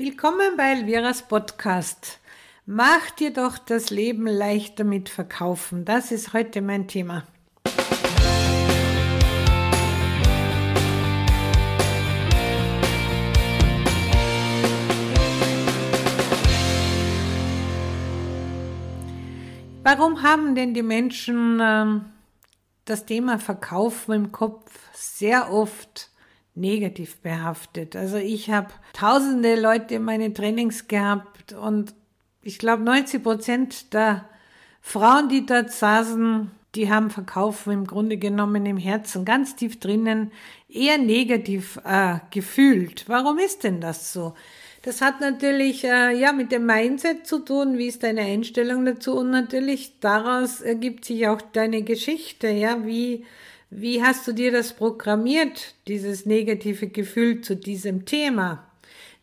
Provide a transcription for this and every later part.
Willkommen bei Elviras Podcast. Mach dir doch das Leben leichter mit Verkaufen. Das ist heute mein Thema. Warum haben denn die Menschen äh, das Thema Verkaufen im Kopf sehr oft? Negativ behaftet. Also ich habe tausende Leute in meine Trainings gehabt und ich glaube 90 Prozent der Frauen, die dort saßen, die haben Verkaufen im Grunde genommen im Herzen ganz tief drinnen eher negativ äh, gefühlt. Warum ist denn das so? Das hat natürlich äh, ja mit dem Mindset zu tun, wie ist deine Einstellung dazu und natürlich daraus ergibt sich auch deine Geschichte, ja, wie wie hast du dir das programmiert, dieses negative Gefühl zu diesem Thema?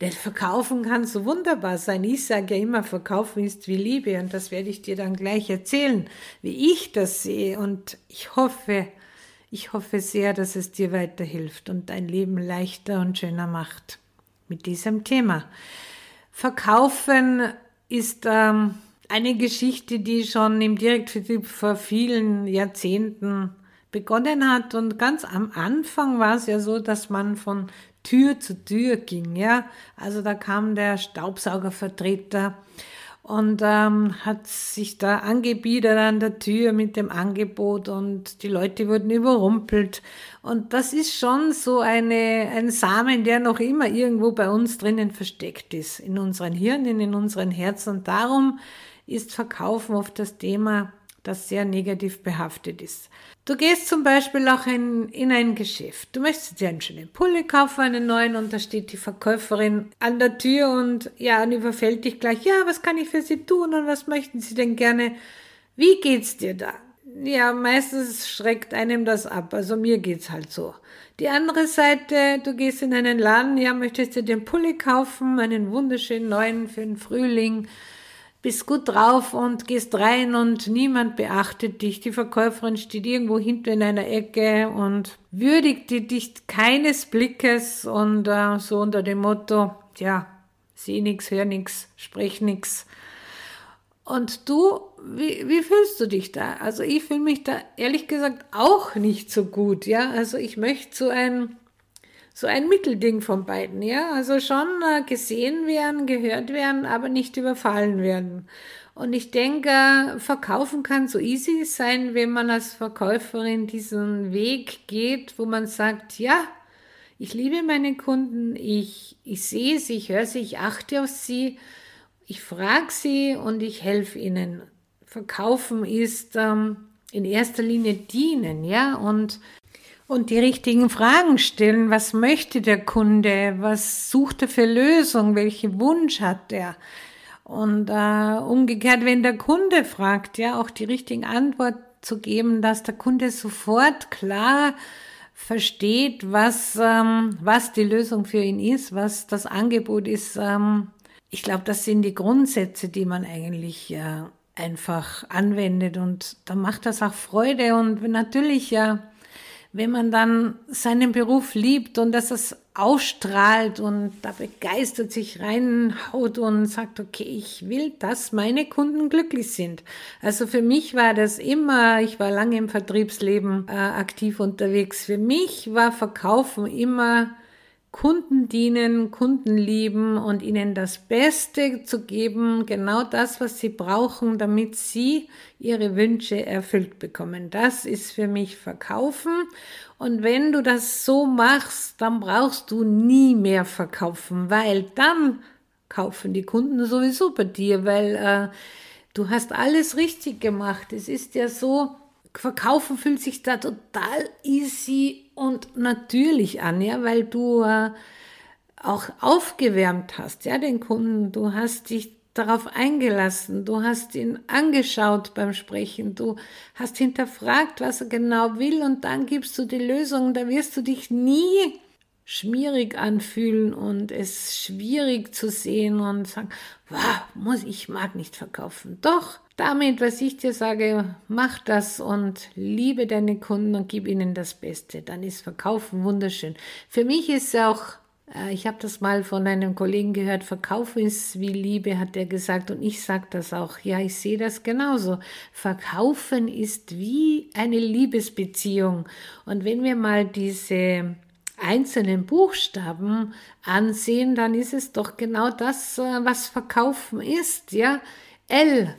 Denn verkaufen kann so wunderbar sein. Ich sage ja immer, verkaufen ist wie Liebe und das werde ich dir dann gleich erzählen, wie ich das sehe und ich hoffe, ich hoffe sehr, dass es dir weiterhilft und dein Leben leichter und schöner macht mit diesem Thema. Verkaufen ist ähm, eine Geschichte, die schon im Direktvertrieb vor vielen Jahrzehnten begonnen hat. Und ganz am Anfang war es ja so, dass man von Tür zu Tür ging, ja. Also da kam der Staubsaugervertreter und ähm, hat sich da angebietet an der Tür mit dem Angebot und die Leute wurden überrumpelt. Und das ist schon so eine, ein Samen, der noch immer irgendwo bei uns drinnen versteckt ist, in unseren Hirnen, in unseren Herzen. Und darum ist Verkaufen oft das Thema, das sehr negativ behaftet ist. Du gehst zum Beispiel auch in, in ein Geschäft. Du möchtest dir einen schönen Pulli kaufen, einen neuen, und da steht die Verkäuferin an der Tür und ja, und überfällt dich gleich. Ja, was kann ich für Sie tun und was möchten Sie denn gerne? Wie geht's dir da? Ja, meistens schreckt einem das ab. Also mir geht's halt so. Die andere Seite, du gehst in einen Laden, ja, möchtest dir den Pulli kaufen, einen wunderschönen neuen für den Frühling bist gut drauf und gehst rein und niemand beachtet dich. Die Verkäuferin steht irgendwo hinten in einer Ecke und würdigt dich keines Blickes und äh, so unter dem Motto, ja, sieh nix, hör nix, sprech nix. Und du, wie, wie fühlst du dich da? Also ich fühle mich da ehrlich gesagt auch nicht so gut, ja. Also ich möchte so ein so ein Mittelding von beiden, ja. Also schon äh, gesehen werden, gehört werden, aber nicht überfallen werden. Und ich denke, verkaufen kann so easy sein, wenn man als Verkäuferin diesen Weg geht, wo man sagt, ja, ich liebe meine Kunden, ich, ich sehe sie, ich höre sie, ich achte auf sie, ich frage sie und ich helfe ihnen. Verkaufen ist ähm, in erster Linie dienen, ja, und und die richtigen Fragen stellen. Was möchte der Kunde? Was sucht er für Lösung? Welchen Wunsch hat er? Und äh, umgekehrt, wenn der Kunde fragt, ja, auch die richtigen Antwort zu geben, dass der Kunde sofort klar versteht, was, ähm, was die Lösung für ihn ist, was das Angebot ist. Ähm, ich glaube, das sind die Grundsätze, die man eigentlich äh, einfach anwendet und da macht das auch Freude und natürlich ja wenn man dann seinen Beruf liebt und dass es ausstrahlt und da begeistert sich reinhaut und sagt, okay, ich will, dass meine Kunden glücklich sind. Also für mich war das immer, ich war lange im Vertriebsleben äh, aktiv unterwegs. Für mich war Verkaufen immer Kunden dienen, Kunden lieben und ihnen das Beste zu geben, genau das, was sie brauchen, damit sie ihre Wünsche erfüllt bekommen. Das ist für mich Verkaufen. Und wenn du das so machst, dann brauchst du nie mehr verkaufen, weil dann kaufen die Kunden sowieso bei dir, weil äh, du hast alles richtig gemacht. Es ist ja so, Verkaufen fühlt sich da total easy und natürlich an, ja, weil du äh, auch aufgewärmt hast, ja, den Kunden. Du hast dich darauf eingelassen, du hast ihn angeschaut beim Sprechen, du hast hinterfragt, was er genau will und dann gibst du die Lösung. Da wirst du dich nie schmierig anfühlen und es schwierig zu sehen und sagen, wow, muss ich mag nicht verkaufen. Doch, damit, was ich dir sage, mach das und liebe deine Kunden und gib ihnen das Beste. Dann ist Verkaufen wunderschön. Für mich ist auch Äh, ich habe das mal von einem Kollegen gehört, Verkauf ist wie Liebe, hat er gesagt, und ich sage das auch. Ja, ich sehe das genauso. Verkaufen ist wie eine Liebesbeziehung. Und wenn wir mal diese einzelnen Buchstaben ansehen, dann ist es doch genau das, äh, was Verkaufen ist, ja. L,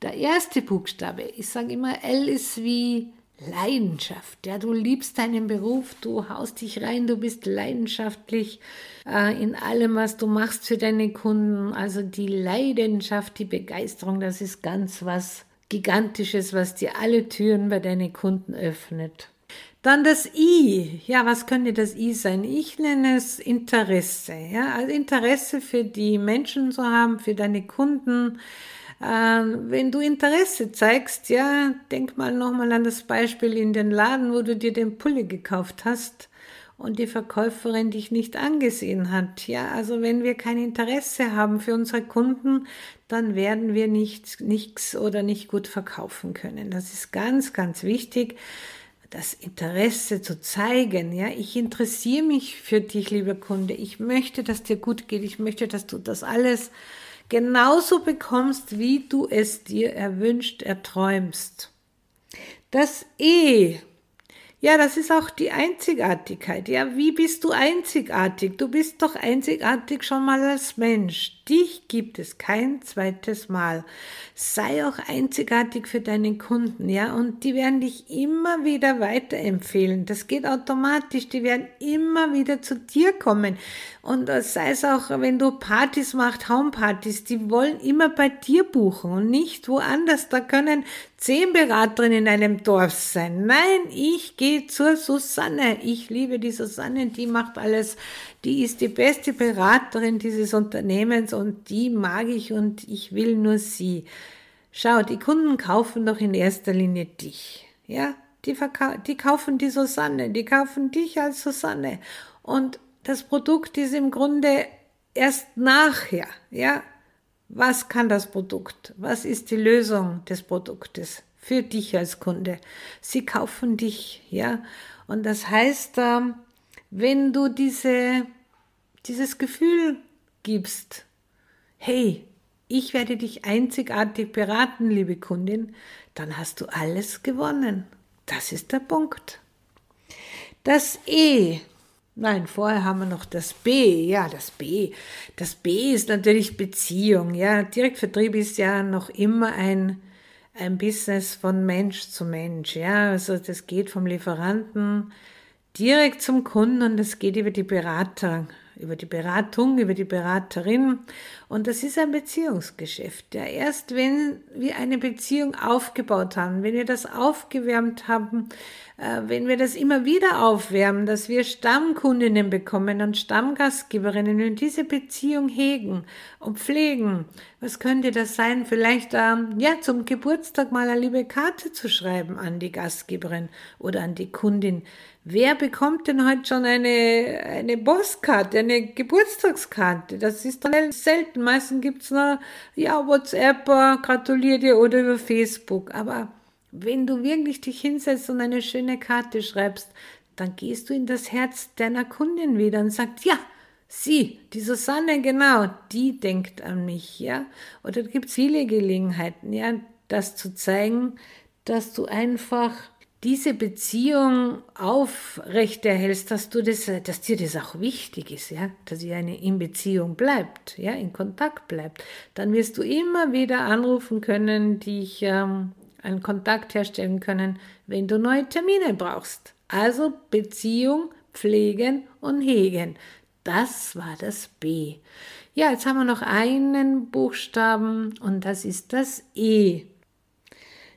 der erste Buchstabe. Ich sage immer, L ist wie Leidenschaft. Ja, du liebst deinen Beruf, du haust dich rein, du bist leidenschaftlich äh, in allem, was du machst für deine Kunden. Also die Leidenschaft, die Begeisterung, das ist ganz was Gigantisches, was dir alle Türen bei deinen Kunden öffnet. Dann das I. Ja, was könnte das I sein? Ich nenne es Interesse. Ja, also Interesse für die Menschen zu haben, für deine Kunden, ähm, wenn du Interesse zeigst, ja, denk mal nochmal an das Beispiel in den Laden, wo du dir den Pulli gekauft hast und die Verkäuferin dich nicht angesehen hat. Ja, also wenn wir kein Interesse haben für unsere Kunden, dann werden wir nichts, nichts oder nicht gut verkaufen können. Das ist ganz, ganz wichtig das Interesse zu zeigen. Ja, ich interessiere mich für dich, lieber Kunde. Ich möchte, dass dir gut geht. Ich möchte, dass du das alles genauso bekommst, wie du es dir erwünscht, erträumst. Das E ja, das ist auch die Einzigartigkeit. Ja, wie bist du einzigartig? Du bist doch einzigartig schon mal als Mensch. Dich gibt es kein zweites Mal. Sei auch einzigartig für deinen Kunden, ja, und die werden dich immer wieder weiterempfehlen. Das geht automatisch. Die werden immer wieder zu dir kommen. Und sei es auch, wenn du Partys machst, Homepartys, die wollen immer bei dir buchen und nicht woanders. Da können zehn Beraterinnen in einem Dorf sein. Nein, ich gehe zur Susanne. Ich liebe die Susanne, die macht alles. Die ist die beste Beraterin dieses Unternehmens und die mag ich und ich will nur sie. Schau, die Kunden kaufen doch in erster Linie dich. Ja, die, die kaufen die Susanne, die kaufen dich als Susanne. Und das Produkt ist im Grunde erst nachher, ja, was kann das Produkt? Was ist die Lösung des Produktes für dich als Kunde? Sie kaufen dich, ja. Und das heißt, ähm, wenn du diese, dieses Gefühl gibst, hey, ich werde dich einzigartig beraten, liebe Kundin, dann hast du alles gewonnen. Das ist der Punkt. Das E Nein, vorher haben wir noch das B. Ja, das B. Das B ist natürlich Beziehung. Ja, Direktvertrieb ist ja noch immer ein, ein Business von Mensch zu Mensch. Ja, also das geht vom Lieferanten direkt zum Kunden und das geht über die Berater, über die Beratung, über die Beraterin. Und das ist ein Beziehungsgeschäft. Ja, erst wenn wir eine Beziehung aufgebaut haben, wenn wir das aufgewärmt haben, wenn wir das immer wieder aufwärmen, dass wir Stammkundinnen bekommen und Stammgastgeberinnen und diese Beziehung hegen und pflegen. Was könnte das sein? Vielleicht ähm, ja zum Geburtstag mal eine liebe Karte zu schreiben an die Gastgeberin oder an die Kundin. Wer bekommt denn heute schon eine, eine Postkarte, eine Geburtstagskarte? Das ist dann selten. Meistens gibt's nur, ja, WhatsApp, äh, gratuliert dir oder über Facebook. Aber wenn du wirklich dich hinsetzt und eine schöne Karte schreibst, dann gehst du in das Herz deiner Kundin wieder und sagst, ja, sie, die Susanne, genau, die denkt an mich, ja. Oder gibt es viele Gelegenheiten, ja, das zu zeigen, dass du einfach diese Beziehung aufrechterhältst, dass du das, dass dir das auch wichtig ist, ja, dass ihr eine in Beziehung bleibt, ja, in Kontakt bleibt, dann wirst du immer wieder anrufen können, dich ähm, einen Kontakt herstellen können, wenn du neue Termine brauchst. Also Beziehung pflegen und hegen. Das war das B. Ja, jetzt haben wir noch einen Buchstaben und das ist das E.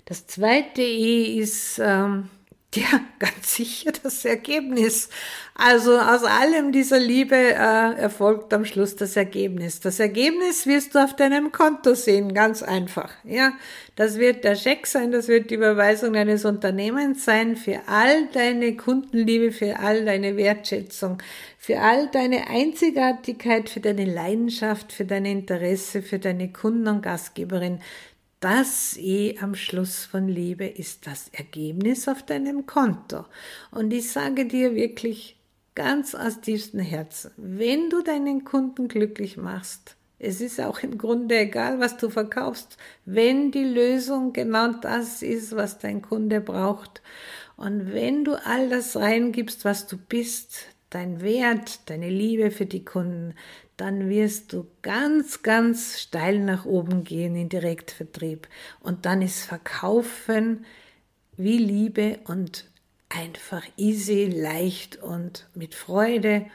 Das zweite E ist ähm, ja, ganz sicher das Ergebnis. Also aus allem dieser Liebe äh, erfolgt am Schluss das Ergebnis. Das Ergebnis wirst du auf deinem Konto sehen, ganz einfach. Ja, das wird der Scheck sein, das wird die Überweisung deines Unternehmens sein für all deine Kundenliebe, für all deine Wertschätzung, für all deine Einzigartigkeit, für deine Leidenschaft, für dein Interesse, für deine Kunden und Gastgeberin das eh am Schluss von Liebe ist das Ergebnis auf deinem Konto. Und ich sage dir wirklich, ganz aus tiefstem Herzen, wenn du deinen Kunden glücklich machst, es ist auch im Grunde egal, was du verkaufst, wenn die Lösung genau das ist, was dein Kunde braucht. Und wenn du all das reingibst, was du bist, dein Wert, deine Liebe für die Kunden, dann wirst du ganz, ganz steil nach oben gehen in Direktvertrieb. Und dann ist Verkaufen wie Liebe und einfach easy, leicht und mit Freude.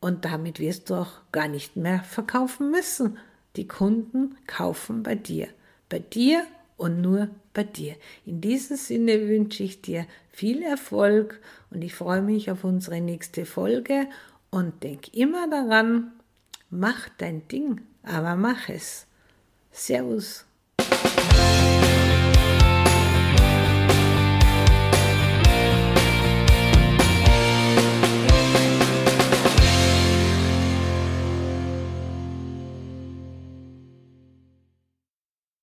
Und damit wirst du auch gar nicht mehr verkaufen müssen. Die Kunden kaufen bei dir. Bei dir und nur bei dir. In diesem Sinne wünsche ich dir viel Erfolg und ich freue mich auf unsere nächste Folge und denk immer daran, mach dein Ding, aber mach es. Servus.